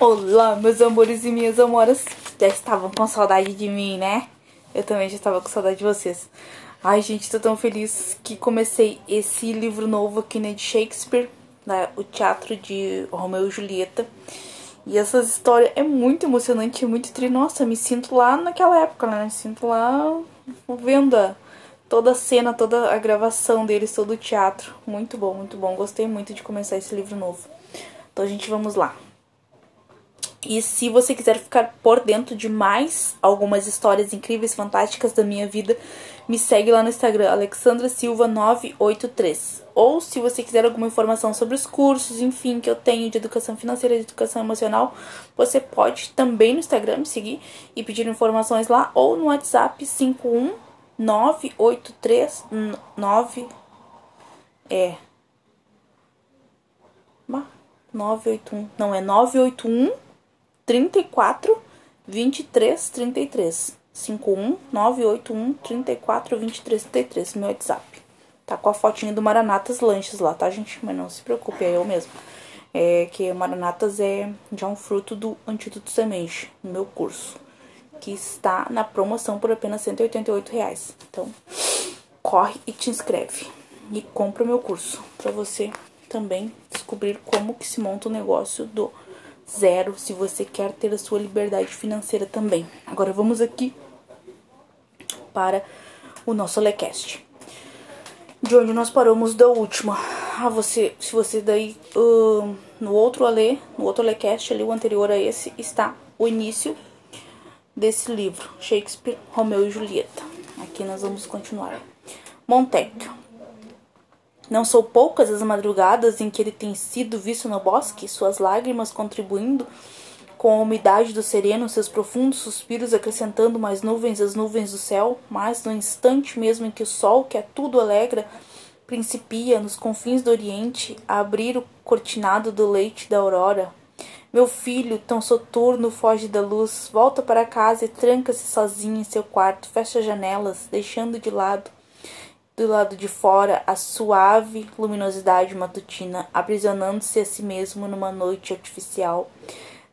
Olá, meus amores e minhas amoras. Já estavam com saudade de mim, né? Eu também já estava com saudade de vocês. Ai, gente, tô tão feliz que comecei esse livro novo aqui, né, de Shakespeare, né, o teatro de Romeu e Julieta. E essa história é muito emocionante, muito tri. Nossa, me sinto lá naquela época, né? Me sinto lá vendo toda a cena, toda a gravação deles, todo o teatro. Muito bom, muito bom. Gostei muito de começar esse livro novo. Então, gente, vamos lá. E se você quiser ficar por dentro de mais algumas histórias incríveis, fantásticas da minha vida, me segue lá no Instagram, Alexandra Silva 983. Ou se você quiser alguma informação sobre os cursos, enfim, que eu tenho de educação financeira e de educação emocional, você pode também no Instagram me seguir e pedir informações lá ou no WhatsApp 51 983 9 é 981, não é 981 34 23 33 51 981 34 23 33 meu WhatsApp. Tá com a fotinha do Maranatas Lanches lá, tá, gente? Mas não se preocupe, é eu mesmo. É que Maranatas é já um fruto do Antídoto Semente, no meu curso, que está na promoção por apenas 188 reais. Então, corre e te inscreve e compra o meu curso para você também descobrir como que se monta o negócio do zero se você quer ter a sua liberdade financeira também. Agora vamos aqui para o nosso Lecast. De onde nós paramos da última. Ah, você, se você daí uh, no outro Ale, no outro Lecast ali, o anterior a esse, está o início desse livro, Shakespeare, Romeu e Julieta. Aqui nós vamos continuar. Montecchio. Não são poucas as madrugadas em que ele tem sido visto no bosque, suas lágrimas contribuindo com a umidade do sereno, seus profundos suspiros acrescentando mais nuvens às nuvens do céu, mas no instante mesmo em que o sol, que a tudo alegra, principia nos confins do oriente a abrir o cortinado do leite da aurora. Meu filho, tão soturno, foge da luz, volta para casa e tranca-se sozinho em seu quarto, fecha as janelas, deixando de lado do lado de fora a suave luminosidade matutina, aprisionando-se a si mesmo numa noite artificial.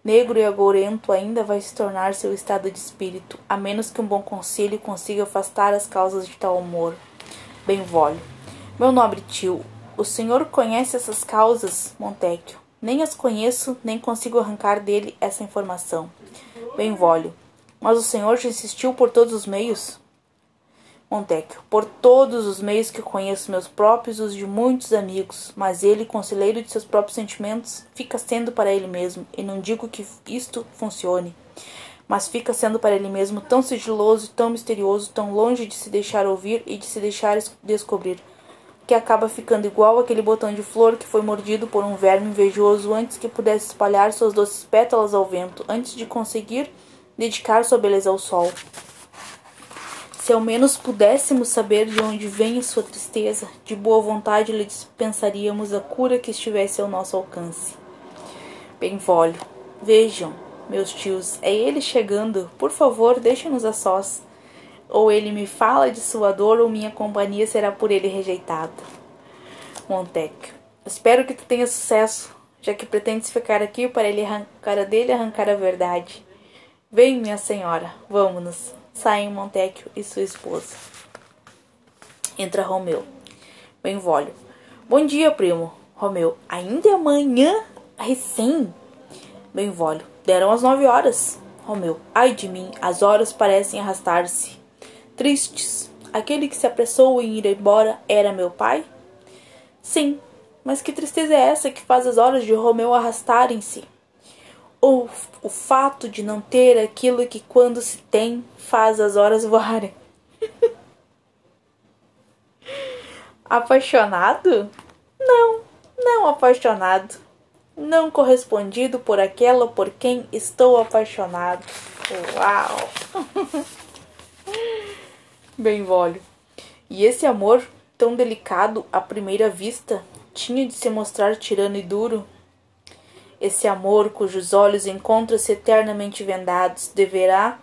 Negro e agourento ainda vai se tornar seu estado de espírito, a menos que um bom conselho consiga afastar as causas de tal humor. Benvolio. Meu nobre tio, o senhor conhece essas causas, Montecchio? Nem as conheço, nem consigo arrancar dele essa informação. Benvolio. Mas o senhor já insistiu por todos os meios? Montecchio, por todos os meios que conheço meus próprios e os de muitos amigos, mas ele, conselheiro de seus próprios sentimentos, fica sendo para ele mesmo, e não digo que isto funcione, mas fica sendo para ele mesmo tão sigiloso, tão misterioso, tão longe de se deixar ouvir e de se deixar descobrir, que acaba ficando igual aquele botão de flor que foi mordido por um verme invejoso antes que pudesse espalhar suas doces pétalas ao vento, antes de conseguir dedicar sua beleza ao sol. Se ao menos pudéssemos saber de onde vem a sua tristeza, de boa vontade lhe dispensaríamos a cura que estivesse ao nosso alcance. Benvolio, vejam, meus tios, é ele chegando. Por favor, deixem-nos a sós. Ou ele me fala de sua dor, ou minha companhia será por ele rejeitada. Montecchio, espero que tu tenha sucesso, já que pretendes ficar aqui para ele arrancar dele arrancar a verdade. Vem, minha senhora, vamos-nos saem Montecchio e sua esposa. Entra Romeu. Benvolio. Bom dia, primo. Romeu. Ainda é amanhã? Recém? Benvolio. Deram as nove horas. Romeu. Ai de mim, as horas parecem arrastar-se. Tristes. Aquele que se apressou em ir embora era meu pai? Sim, mas que tristeza é essa que faz as horas de Romeu arrastarem-se? Ou o fato de não ter aquilo que quando se tem faz as horas voarem. apaixonado? Não, não apaixonado. Não correspondido por aquela por quem estou apaixonado. Uau! Bem, volho. E esse amor, tão delicado à primeira vista, tinha de se mostrar tirano e duro esse amor cujos olhos encontram-se eternamente vendados deverá,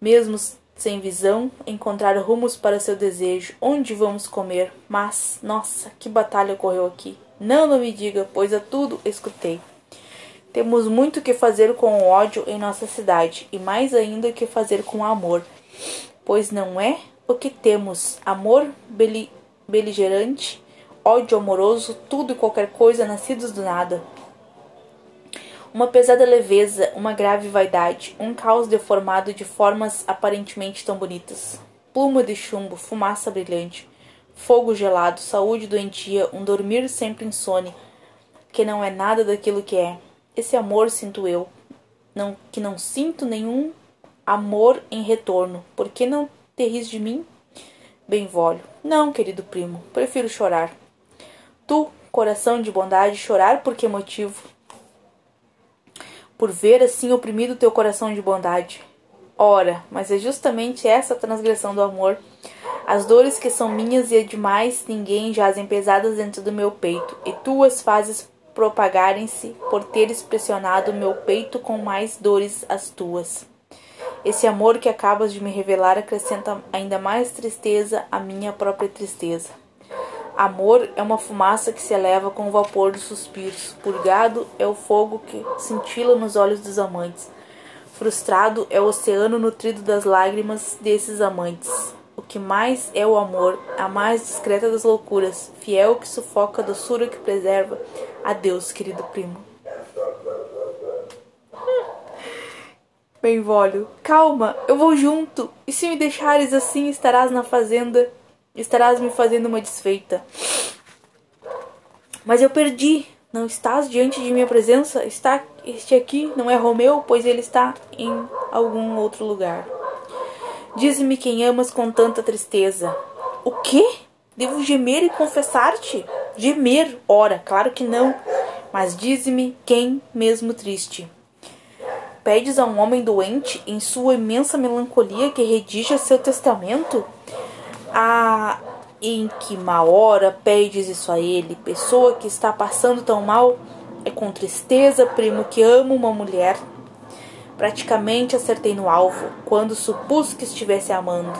mesmo sem visão, encontrar rumos para seu desejo. Onde vamos comer? Mas, nossa, que batalha ocorreu aqui! Não, não me diga, pois a tudo escutei. Temos muito que fazer com o ódio em nossa cidade, e mais ainda que fazer com o amor, pois não é o que temos amor beli beligerante, ódio amoroso, tudo e qualquer coisa nascidos do nada. Uma pesada leveza, uma grave vaidade, um caos deformado de formas aparentemente tão bonitas. Pluma de chumbo, fumaça brilhante, fogo gelado, saúde doentia, um dormir sempre insone, que não é nada daquilo que é. Esse amor sinto eu, não, que não sinto nenhum amor em retorno. Por que não te ris de mim? Benvolio. Não, querido primo, prefiro chorar. Tu, coração de bondade, chorar por que motivo? Por ver assim oprimido teu coração de bondade. Ora, mas é justamente essa transgressão do amor. As dores que são minhas e demais ninguém jazem pesadas dentro do meu peito, e tu as fazes propagarem-se por teres pressionado o meu peito com mais dores as tuas. Esse amor que acabas de me revelar acrescenta ainda mais tristeza à minha própria tristeza. Amor é uma fumaça que se eleva com o vapor dos suspiros. Purgado é o fogo que cintila nos olhos dos amantes. Frustrado é o oceano nutrido das lágrimas desses amantes. O que mais é o amor, a mais discreta das loucuras, fiel que sufoca, doçura que preserva. Adeus, querido primo. Benvolio, calma, eu vou junto. E se me deixares assim, estarás na fazenda, estarás me fazendo uma desfeita. Mas eu perdi. Não estás diante de minha presença? Está este aqui não é Romeu, pois ele está em algum outro lugar. Dize-me quem amas com tanta tristeza. O quê? Devo gemer e confessar-te? Gemer? Ora, claro que não. Mas dize-me quem mesmo triste pedes a um homem doente, em sua imensa melancolia, que redija seu testamento? Ah, em que má hora pedes isso a ele, pessoa que está passando tão mal? É com tristeza, primo, que amo uma mulher. Praticamente acertei no alvo, quando supus que estivesse amando.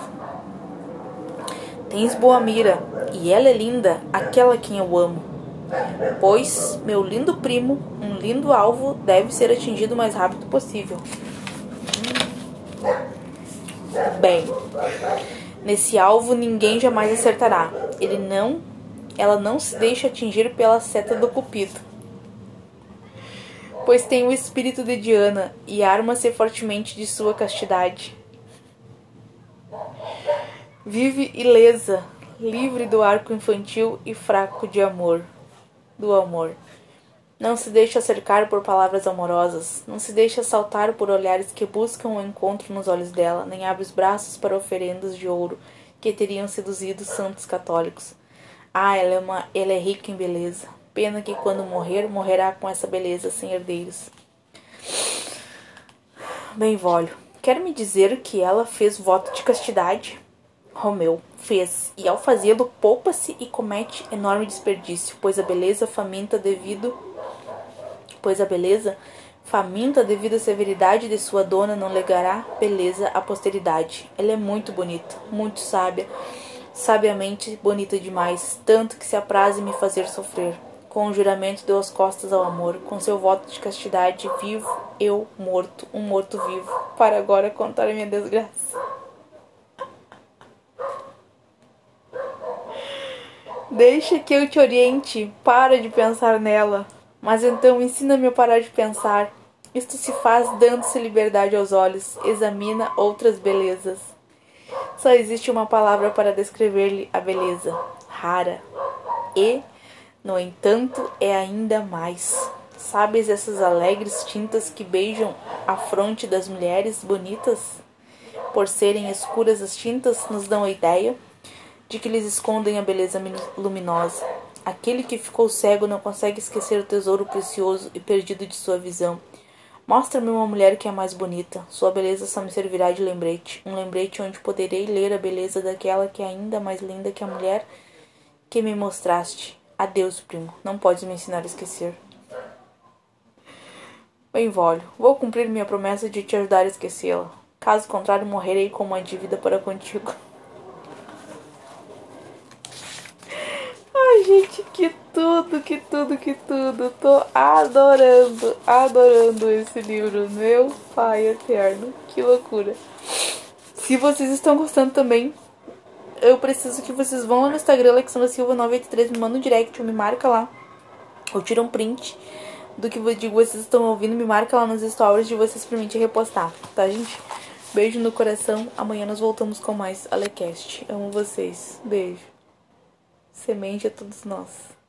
Tens boa mira, e ela é linda, aquela quem eu amo. Pois, meu lindo primo, um lindo alvo deve ser atingido o mais rápido possível. Bem, nesse alvo ninguém jamais acertará. Ele não, ela não se deixa atingir pela seta do cupido. Pois tem o espírito de Diana e arma-se fortemente de sua castidade. Vive ilesa, livre do arco infantil e fraco de amor do amor. Não se deixa cercar por palavras amorosas, não se deixa assaltar por olhares que buscam o encontro nos olhos dela, nem abre os braços para oferendas de ouro que teriam seduzido santos católicos. Ah, ela é, uma, ela é rica em beleza. Pena que quando morrer, morrerá com essa beleza sem herdeiros. Bem, Vólio, quer me dizer que ela fez voto de castidade? Romeu fez, e ao fazê-lo poupa-se e comete enorme desperdício, pois a beleza faminta devido pois a beleza faminta devido à severidade de sua dona não legará beleza à posteridade. Ela é muito bonita, muito sábia, sabiamente bonita demais, tanto que se apraz em me fazer sofrer. Com o juramento deu as costas ao amor, com seu voto de castidade, vivo, eu morto, um morto vivo, para agora contar a minha desgraça. Deixa que eu te oriente, para de pensar nela. Mas então ensina-me a parar de pensar. Isto se faz dando-se liberdade aos olhos, examina outras belezas. Só existe uma palavra para descrever-lhe a beleza: rara. E, no entanto, é ainda mais. Sabes essas alegres tintas que beijam a fronte das mulheres bonitas? Por serem escuras as tintas, nos dão a ideia de que lhes escondem a beleza luminosa. Aquele que ficou cego não consegue esquecer o tesouro precioso e perdido de sua visão. Mostra-me uma mulher que é mais bonita. Sua beleza só me servirá de lembrete, um lembrete onde poderei ler a beleza daquela que é ainda mais linda que a mulher que me mostraste. Adeus, primo. Não podes me ensinar a esquecer. Bem, Vólio, vou cumprir minha promessa de te ajudar a esquecê-la. Caso contrário, morrerei com uma dívida para contigo. Ai, gente, que tudo, que tudo, que tudo. Tô adorando, adorando esse livro. Meu pai eterno. Que loucura. Se vocês estão gostando também, eu preciso que vocês vão no Instagram, Alexandra Silva 983, me manda um direct, me marca lá. Ou tira um print do que vocês estão ouvindo, me marca lá nos stories de vocês pra mim te repostar, tá, gente? Beijo no coração. Amanhã nós voltamos com mais Alecast. Amo vocês. Beijo. Semente a todos nós.